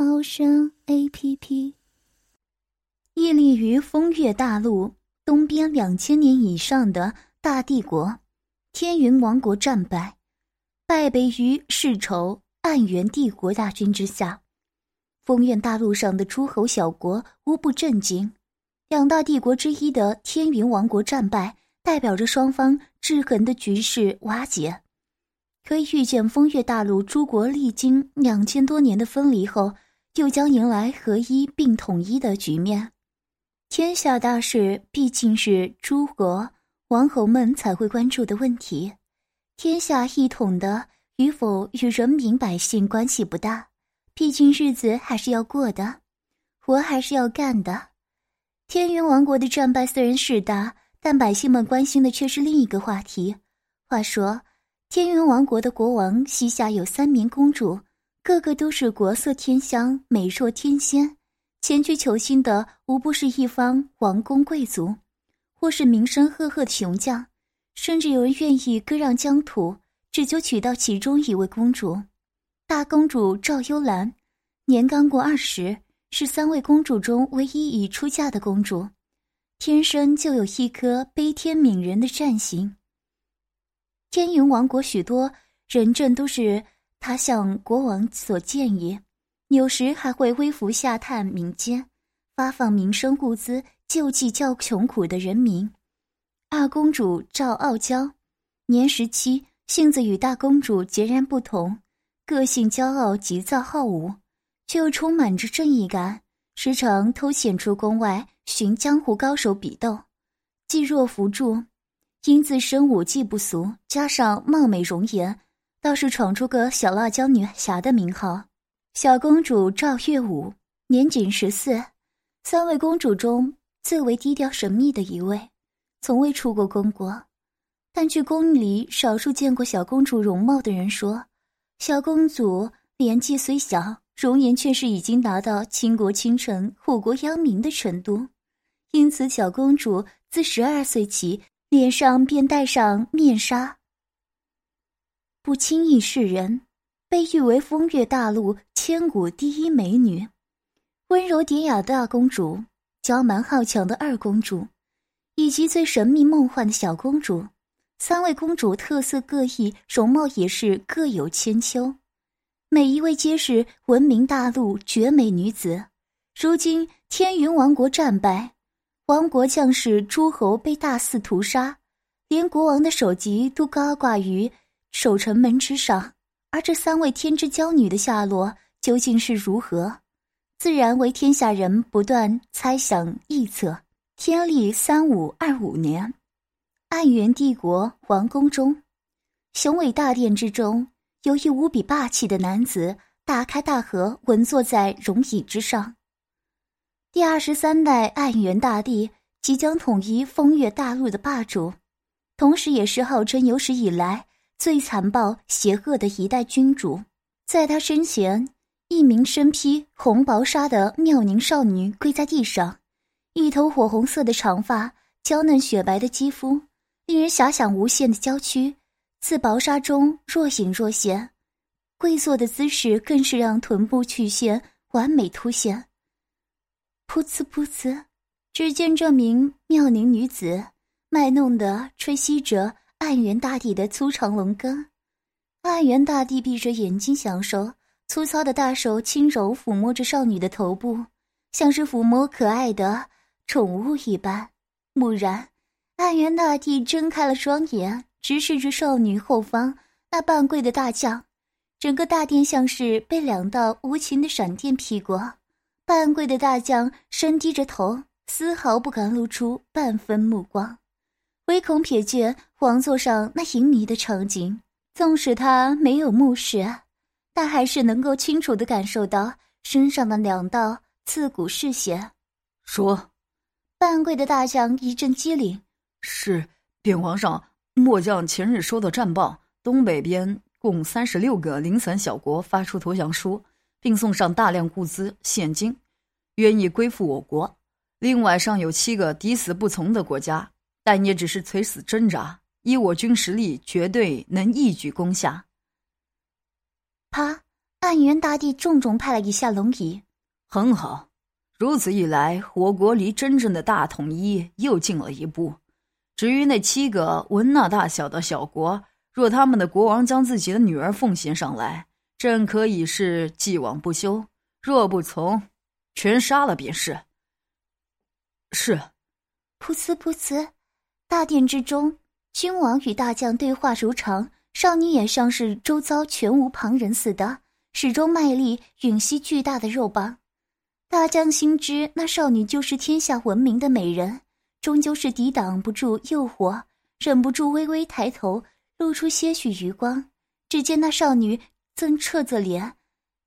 猫声 A P P。屹立于风月大陆东边两千年以上的大帝国——天云王国战败，败北于世仇暗元帝国大军之下。风月大陆上的诸侯小国无不震惊。两大帝国之一的天云王国战败，代表着双方制衡的局势瓦解。可以预见，风月大陆诸国历经两千多年的分离后，又将迎来合一并统一的局面。天下大事毕竟是诸国王侯们才会关注的问题，天下一统的与否与人民百姓关系不大，毕竟日子还是要过的，活还是要干的。天云王国的战败虽然势大，但百姓们关心的却是另一个话题。话说。天云王国的国王膝下有三名公主，个个都是国色天香、美若天仙。前去求亲的无不是一方王公贵族，或是名声赫赫的雄将，甚至有人愿意割让疆土，只求娶到其中一位公主。大公主赵幽兰，年刚过二十，是三位公主中唯一已出嫁的公主，天生就有一颗悲天悯人的善心。天云王国许多人证都是他向国王所建议，有时还会微服下探民间，发放民生物资，救济较穷苦的人民。二公主赵傲娇，年十七，性子与大公主截然不同，个性骄傲、急躁好武，却又充满着正义感，时常偷潜出宫外寻江湖高手比斗，济弱扶助。因自身武技不俗，加上貌美容颜，倒是闯出个小辣椒女侠的名号。小公主赵月武年仅十四，三位公主中最为低调神秘的一位，从未出过宫国。但据宫里少数见过小公主容貌的人说，小公主年纪虽小，容颜却是已经达到倾国倾城、祸国殃民的程度。因此，小公主自十二岁起。脸上便戴上面纱，不轻易示人，被誉为风月大陆千古第一美女。温柔典雅的大公主，娇蛮好强的二公主，以及最神秘梦幻的小公主，三位公主特色各异，容貌也是各有千秋，每一位皆是闻名大陆绝美女子。如今天云王国战败。王国将士诸侯被大肆屠杀，连国王的首级都高挂于守城门之上。而这三位天之娇女的下落究竟是如何，自然为天下人不断猜想臆测。天历三五二五年，暗元帝国皇宫中，雄伟大殿之中，有一无比霸气的男子，大开大合，稳坐在龙椅之上。第二十三代暗元大帝即将统一风月大陆的霸主，同时也是号称有史以来最残暴邪恶的一代君主。在他身前，一名身披红薄纱的妙龄少女跪在地上，一头火红色的长发，娇嫩雪白的肌肤，令人遐想无限的娇躯，自薄纱中若隐若现。跪坐的姿势更是让臀部曲线完美凸显。噗呲噗呲，只见这名妙龄女子卖弄的吹吸着暗元大帝的粗长龙根，暗元大帝闭着眼睛享受，粗糙的大手轻柔抚摸着少女的头部，像是抚摸可爱的宠物一般。蓦然，暗元大帝睁开了双眼，直视着少女后方那半跪的大将，整个大殿像是被两道无情的闪电劈过。半跪的大将深低着头，丝毫不敢露出半分目光，唯恐瞥见王座上那淫靡的场景。纵使他没有目视，但还是能够清楚的感受到身上的两道刺骨嗜血。说，半跪的大将一阵机灵。是，禀皇上，末将前日收到战报，东北边共三十六个零散小国发出投降书，并送上大量物资现金，愿意归附我国。另外尚有七个抵死不从的国家，但也只是垂死挣扎。依我军实力，绝对能一举攻下。啪！暗元大帝重重拍了一下龙椅。很好，如此一来，我国离真正的大统一又近了一步。至于那七个文纳大小的小国，若他们的国王将自己的女儿奉献上来，朕可以是既往不咎；若不从，全杀了便是。是。噗呲噗呲，大殿之中，君王与大将对话如常，少女也像是周遭全无旁人似的，始终卖力吮吸巨大的肉棒。大将心知那少女就是天下闻名的美人，终究是抵挡不住诱惑，忍不住微微抬头，露出些许余光。只见那少女正侧着脸，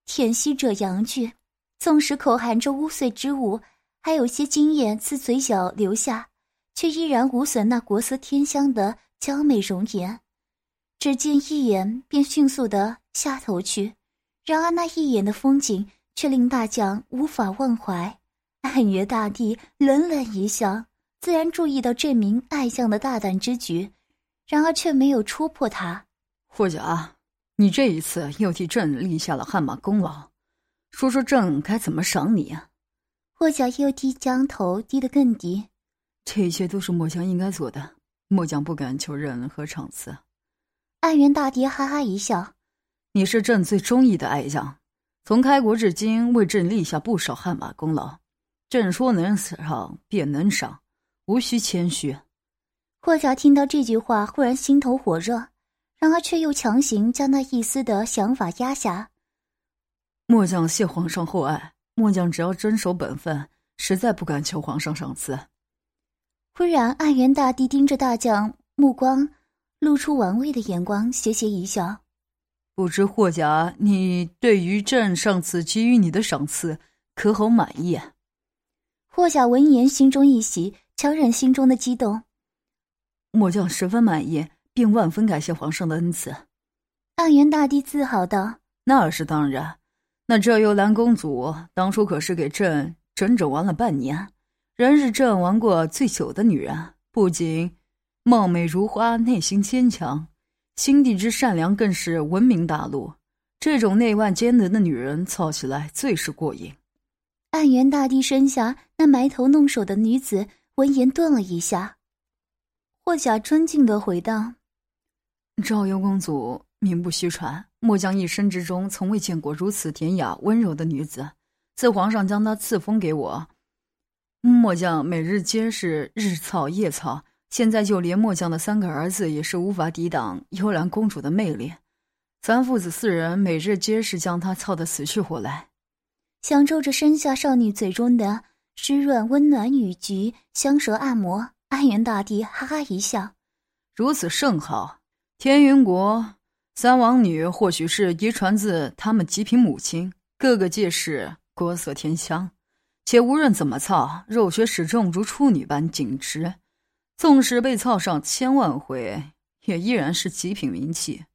舔吸着阳具，纵使口含着污秽之物。还有些精液自嘴角流下，却依然无损那国色天香的娇美容颜。只见一眼便迅速的下头去，然而那一眼的风景却令大将无法忘怀。暗月大帝冷冷一笑，自然注意到这名爱将的大胆之举，然而却没有戳破他。霍甲，你这一次又替朕立下了汗马功劳，说说朕该怎么赏你啊？霍家又低将头低得更低，这一切都是末将应该做的，末将不敢求任何赏赐。爱元大帝哈哈一笑：“你是朕最中意的爱将，从开国至今为朕立下不少汗马功劳，朕说能赏便能赏，无需谦虚。”霍小听到这句话，忽然心头火热，然而却又强行将那一丝的想法压下。末将谢皇上厚爱。末将只要遵守本分，实在不敢求皇上赏赐。忽然，暗元大帝盯着大将，目光露出玩味的眼光，斜斜一笑：“不知霍家，你对于朕上次给予你的赏赐，可好满意？”霍甲闻言，心中一喜，强忍心中的激动：“末将十分满意，并万分感谢皇上的恩赐。”暗元大帝自豪道：“那是当然。”那这幽兰公主当初可是给朕整整玩了半年，仍是朕玩过最久的女人。不仅貌美如花，内心坚强，心地之善良更是闻名大陆。这种内外兼得的女人，操起来最是过瘾。暗元大帝身下那埋头弄手的女子闻言顿了一下，霍甲尊敬的回道：“赵幽公主。”名不虚传，末将一生之中从未见过如此典雅温柔的女子。自皇上将她赐封给我，末将每日皆是日操夜操。现在就连末将的三个儿子也是无法抵挡幽兰公主的魅力。咱父子四人每日皆是将她操得死去活来，享受着身下少女嘴中的湿润温暖语句，香舌按摩。安元大帝哈哈一笑：“如此甚好，天云国。”三王女或许是遗传自他们极品母亲，个个皆是国色天香，且无论怎么操，肉血始终如处女般紧直。纵使被操上千万回，也依然是极品名器。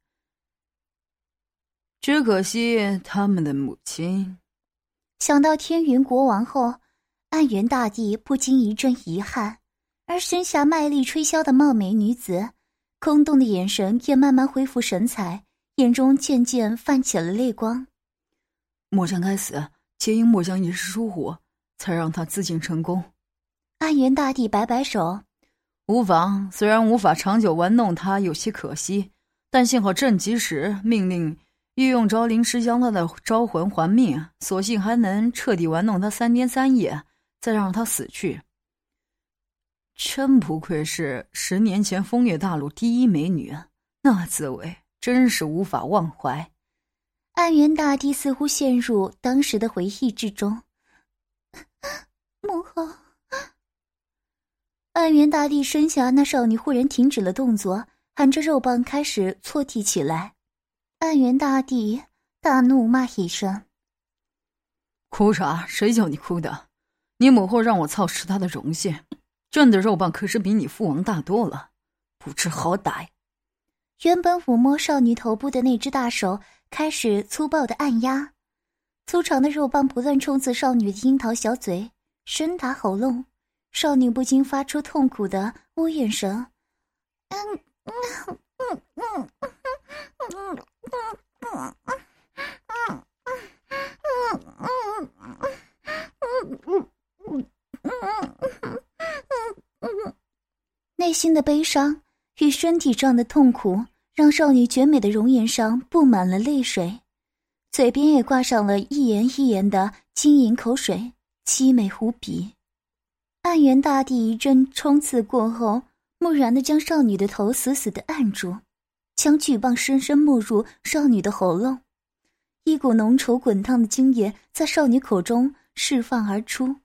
只可惜他们的母亲。想到天云国王后，暗元大帝不禁一阵遗憾，而身下卖力吹箫的貌美女子。空洞的眼神也慢慢恢复神采，眼中渐渐泛起了泪光。末将该死，皆因末将一时疏忽，才让他自尽成功。暗元大帝摆摆手，无妨。虽然无法长久玩弄他，有些可惜，但幸好朕及时命令御用招灵师将他的招魂还命，索性还能彻底玩弄他三天三夜，再让他死去。真不愧是十年前风月大陆第一美女，那滋味真是无法忘怀。暗元大帝似乎陷入当时的回忆之中。母后，暗元大帝身下那少女忽然停止了动作，含着肉棒开始错踢起来。暗元大帝大怒骂一声：“哭啥？谁叫你哭的？你母后让我操持她的荣幸。朕的肉棒可是比你父王大多了，不知好歹。原本抚摸少女头部的那只大手开始粗暴的按压，粗长的肉棒不断冲刺少女的樱桃小嘴，深达喉咙，少女不禁发出痛苦的呜咽声。嗯嗯嗯嗯嗯嗯嗯嗯嗯嗯内心的悲伤。与身体上的痛苦，让少女绝美的容颜上布满了泪水，嘴边也挂上了一言一言的晶莹口水，凄美无比。暗元大帝一阵冲刺过后，木然的将少女的头死死的按住，将巨棒深深没入少女的喉咙，一股浓稠滚烫的精液在少女口中释放而出，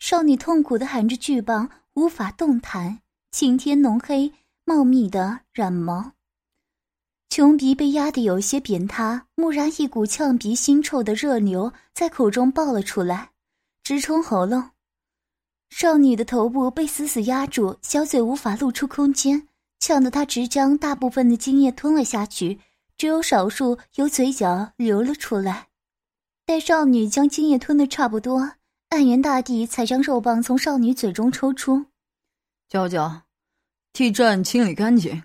少女痛苦的含着巨棒，无法动弹，晴天浓黑。茂密的软毛，穷鼻被压得有些扁塌，蓦然一股呛鼻腥臭的热流在口中爆了出来，直冲喉咙。少女的头部被死死压住，小嘴无法露出空间，呛得她直将大部分的精液吞了下去，只有少数由嘴角流了出来。待少女将精液吞得差不多，暗元大帝才将肉棒从少女嘴中抽出，娇娇。替朕清理干净。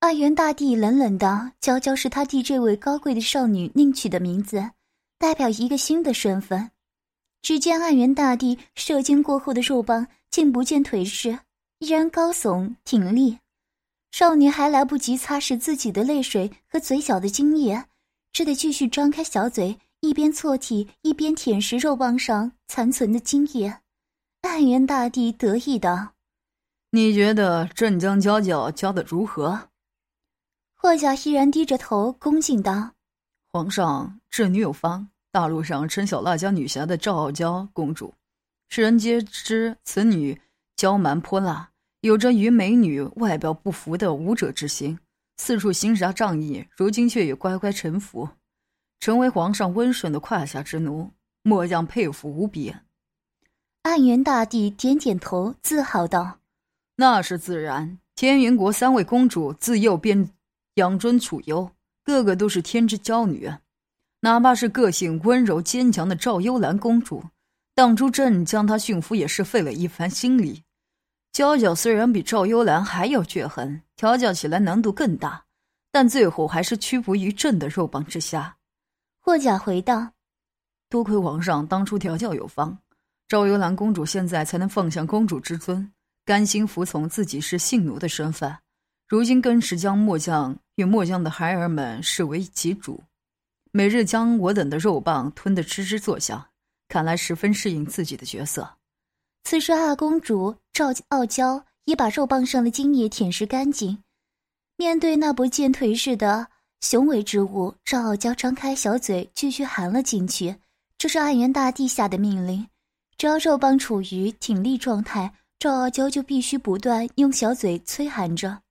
暗元大帝冷冷道：“娇娇是他替这位高贵的少女另取的名字，代表一个新的身份。”只见暗元大帝射精过后的肉棒竟不见腿势，依然高耸挺立。少女还来不及擦拭自己的泪水和嘴角的精液，只得继续张开小嘴，一边错体一边舔食肉棒上残存的精液。暗元大帝得意道。你觉得镇江娇娇教的如何？霍家依然低着头，恭敬道：“皇上，这女有方，大陆上称小辣椒女侠的赵傲娇公主，世人皆知此女娇蛮泼辣，有着与美女外表不符的武者之心，四处行侠仗义，如今却也乖乖臣服，成为皇上温顺的胯下之奴，末将佩服无比。”暗元大帝点点头，自豪道。那是自然。天云国三位公主自幼便养尊处优，个个都是天之娇女。哪怕是个性温柔坚强的赵幽兰公主，当初朕将她驯服也是费了一番心力。娇娇虽然比赵幽兰还要倔狠，调教起来难度更大，但最后还是屈服于朕的肉棒之下。霍甲回道：“多亏皇上当初调教有方，赵幽兰公主现在才能放下公主之尊。”甘心服从自己是性奴的身份，如今更是将末将与末将的孩儿们视为己主，每日将我等的肉棒吞得吱吱作响，看来十分适应自己的角色。此时，二公主赵傲娇已把肉棒上的精液舔舐干净，面对那不见颓势的雄伟之物，赵傲娇张开小嘴继续含了进去。这是暗元大帝下的命令，只要肉棒处于挺立状态。赵傲娇就必须不断用小嘴催含着。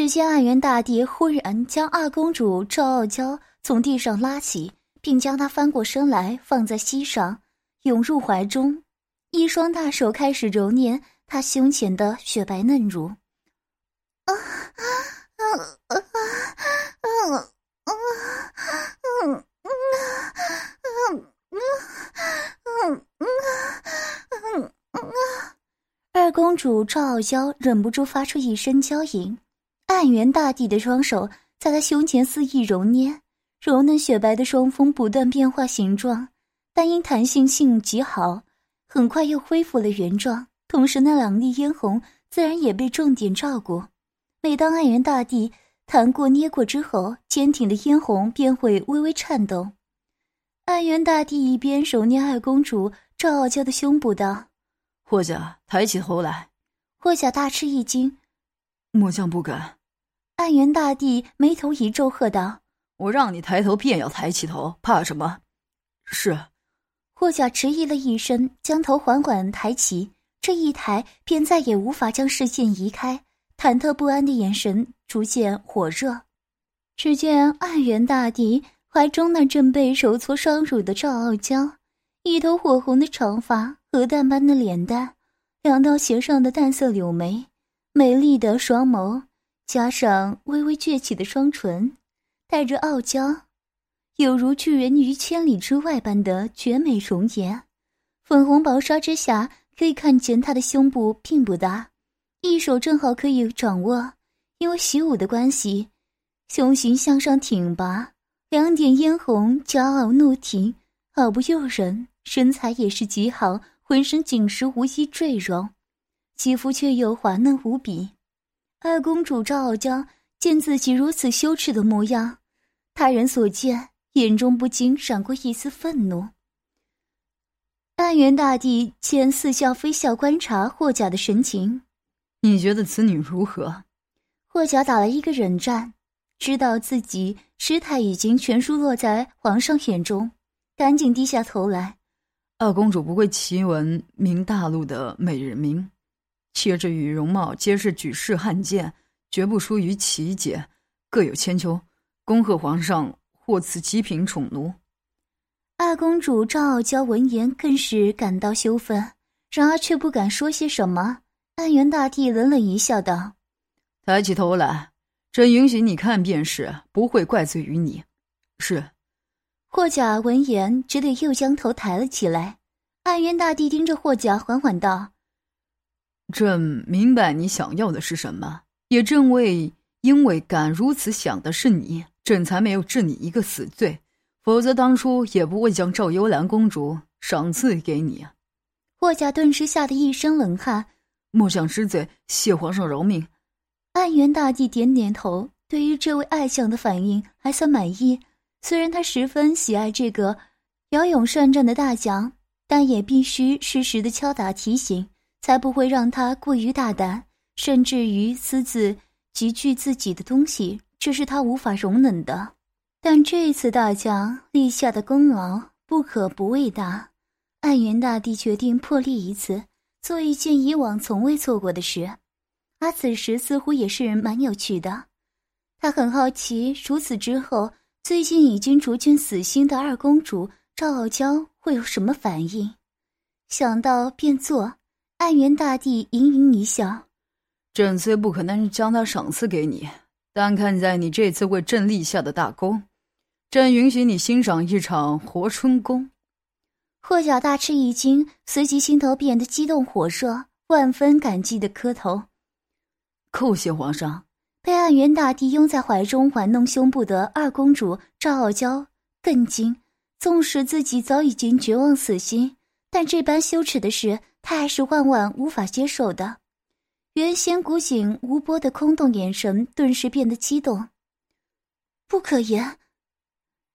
只见暗元大帝忽然将二公主赵傲娇从地上拉起，并将她翻过身来放在膝上，涌入怀中，一双大手开始揉捏她胸前的雪白嫩乳。啊啊啊啊啊啊啊！二公主赵傲娇忍不住发出一声娇吟，暗元大帝的双手在他胸前肆意揉捏，柔嫩雪白的双峰不断变化形状，但因弹性性极好，很快又恢复了原状。同时，那两粒嫣红自然也被重点照顾。每当暗元大帝弹过捏过之后，坚挺的嫣红便会微微颤动。暗元大帝一边揉捏二公主赵傲娇的胸部道。霍家抬起头来，霍家大吃一惊，末将不敢。暗元大帝眉头一皱，喝道：“我让你抬头，便要抬起头，怕什么？”是。霍甲迟疑了一声，将头缓缓抬起，这一抬便再也无法将视线移开，忐忑不安的眼神逐渐火热。只见暗元大帝怀中那正被揉搓双乳的赵傲娇，一头火红的长发，鹅蛋般的脸蛋，两道斜上的淡色柳眉，美丽的双眸，加上微微撅起的双唇，带着傲娇，有如拒人于千里之外般的绝美容颜。粉红薄纱之下，可以看见她的胸部并不大，一手正好可以掌握，因为习武的关系，胸型向上挺拔。两点嫣红，骄傲怒挺，好不诱人。身材也是极好，浑身紧实无一赘肉，肌肤却又滑嫩无比。二公主赵傲娇见自己如此羞耻的模样，他人所见，眼中不禁闪过一丝愤怒。安元大帝见似笑非笑观察霍甲的神情，你觉得此女如何？霍甲打了一个冷战。知道自己失态已经全数落在皇上眼中，赶紧低下头来。二公主不会奇闻明大陆的美人名，气质与容貌皆是举世罕见，绝不输于其姐，各有千秋。恭贺皇上获赐极品宠奴。二公主赵傲娇闻言更是感到羞愤，然而却不敢说些什么。安元大帝冷冷一笑，道：“抬起头来。”朕允许你看便是，不会怪罪于你。是。霍甲闻言，只得又将头抬了起来。暗渊大帝盯着霍甲，缓缓道：“朕明白你想要的是什么，也正为因为敢如此想的是你，朕才没有治你一个死罪。否则当初也不会将赵幽兰公主赏赐给你。”霍甲顿时吓得一身冷汗，末将知罪，谢皇上饶命。暗元大帝点点头，对于这位爱将的反应还算满意。虽然他十分喜爱这个骁勇善战的大将，但也必须适时的敲打提醒，才不会让他过于大胆，甚至于私自集聚自己的东西，这是他无法容忍的。但这次大将立下的功劳不可不为大，暗元大帝决定破例一次，做一件以往从未做过的事。他此时似乎也是蛮有趣的，他很好奇，如此之后，最近已经逐渐死心的二公主赵傲娇会有什么反应？想到便做，暗元大帝盈盈一笑：“朕虽不可能将他赏赐给你，但看在你这次为朕立下的大功，朕允许你欣赏一场活春宫。”霍小大吃一惊，随即心头变得激动火热，万分感激的磕头。叩谢皇上！被暗元大帝拥在怀中玩弄胸部的二公主赵傲娇更惊。纵使自己早已经绝望死心，但这般羞耻的事，她还是万万无法接受的。原先古井无波的空洞眼神，顿时变得激动。不可言！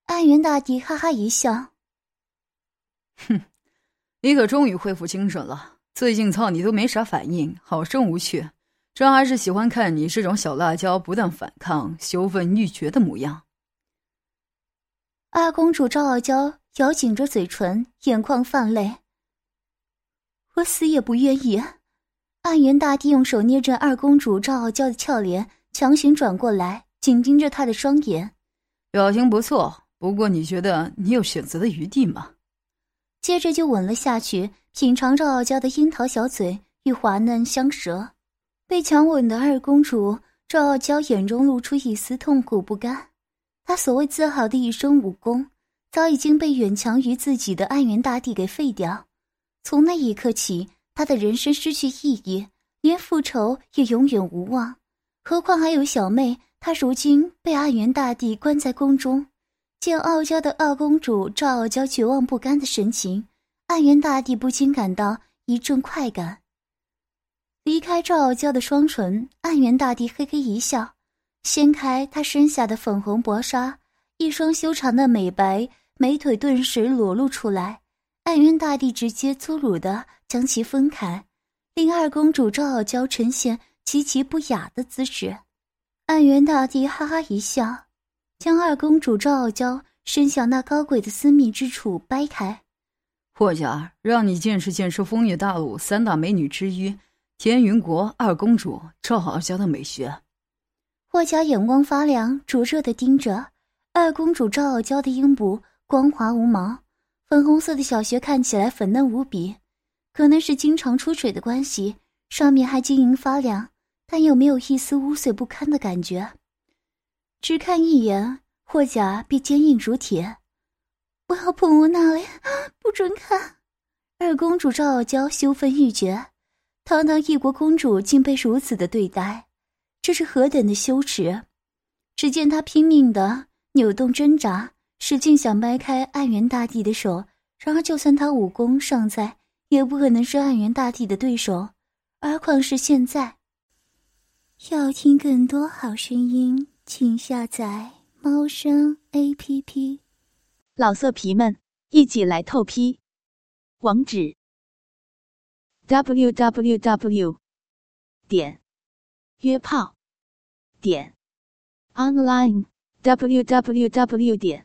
暗元大帝哈哈一笑：“哼，你可终于恢复精神了。最近操你都没啥反应，好生无趣。”朕还是喜欢看你这种小辣椒不断反抗、羞愤欲绝的模样。二公主赵傲娇咬紧着嘴唇，眼眶泛泪。我死也不愿意。暗元大帝用手捏着二公主赵傲娇的俏脸，强行转过来，紧盯着她的双眼。表情不错，不过你觉得你有选择的余地吗？接着就吻了下去，品尝赵傲娇的樱桃小嘴与滑嫩香舌。被强吻的二公主赵傲娇眼中露出一丝痛苦不甘，她所谓自豪的一身武功，早已经被远强于自己的暗元大帝给废掉。从那一刻起，他的人生失去意义，连复仇也永远无望。何况还有小妹，她如今被暗元大帝关在宫中，见傲娇的二公主赵傲娇绝望不甘的神情，暗元大帝不禁感到一阵快感。离开赵傲娇的双唇，暗元大帝嘿嘿一笑，掀开她身下的粉红薄纱，一双修长的美白美腿顿时裸露出来。暗渊大帝直接粗鲁的将其分开，令二公主赵傲娇呈现极其不雅的姿势。暗渊大帝哈哈一笑，将二公主赵傲娇伸向那高贵的私密之处掰开。霍家让你见识见识风月大陆三大美女之一。天云国二公主赵傲娇的美学，霍家眼光发亮，灼热的盯着二公主赵傲娇的阴部光滑无毛，粉红色的小穴看起来粉嫩无比。可能是经常出水的关系，上面还晶莹发亮，但又没有一丝污秽不堪的感觉。只看一眼，货甲便坚硬如铁。不要碰我那里，不准看！二公主赵傲娇羞愤欲绝，堂堂一国公主竟被如此的对待，这是何等的羞耻！只见她拼命的扭动挣扎，使劲想掰开暗元大帝的手。然而，就算他武功尚在，也不可能是暗元大帝的对手，而况是现在。要听更多好声音，请下载猫声 A P P。老色皮们，一起来透批！网址：w w w. 点约炮点 online w w w. 点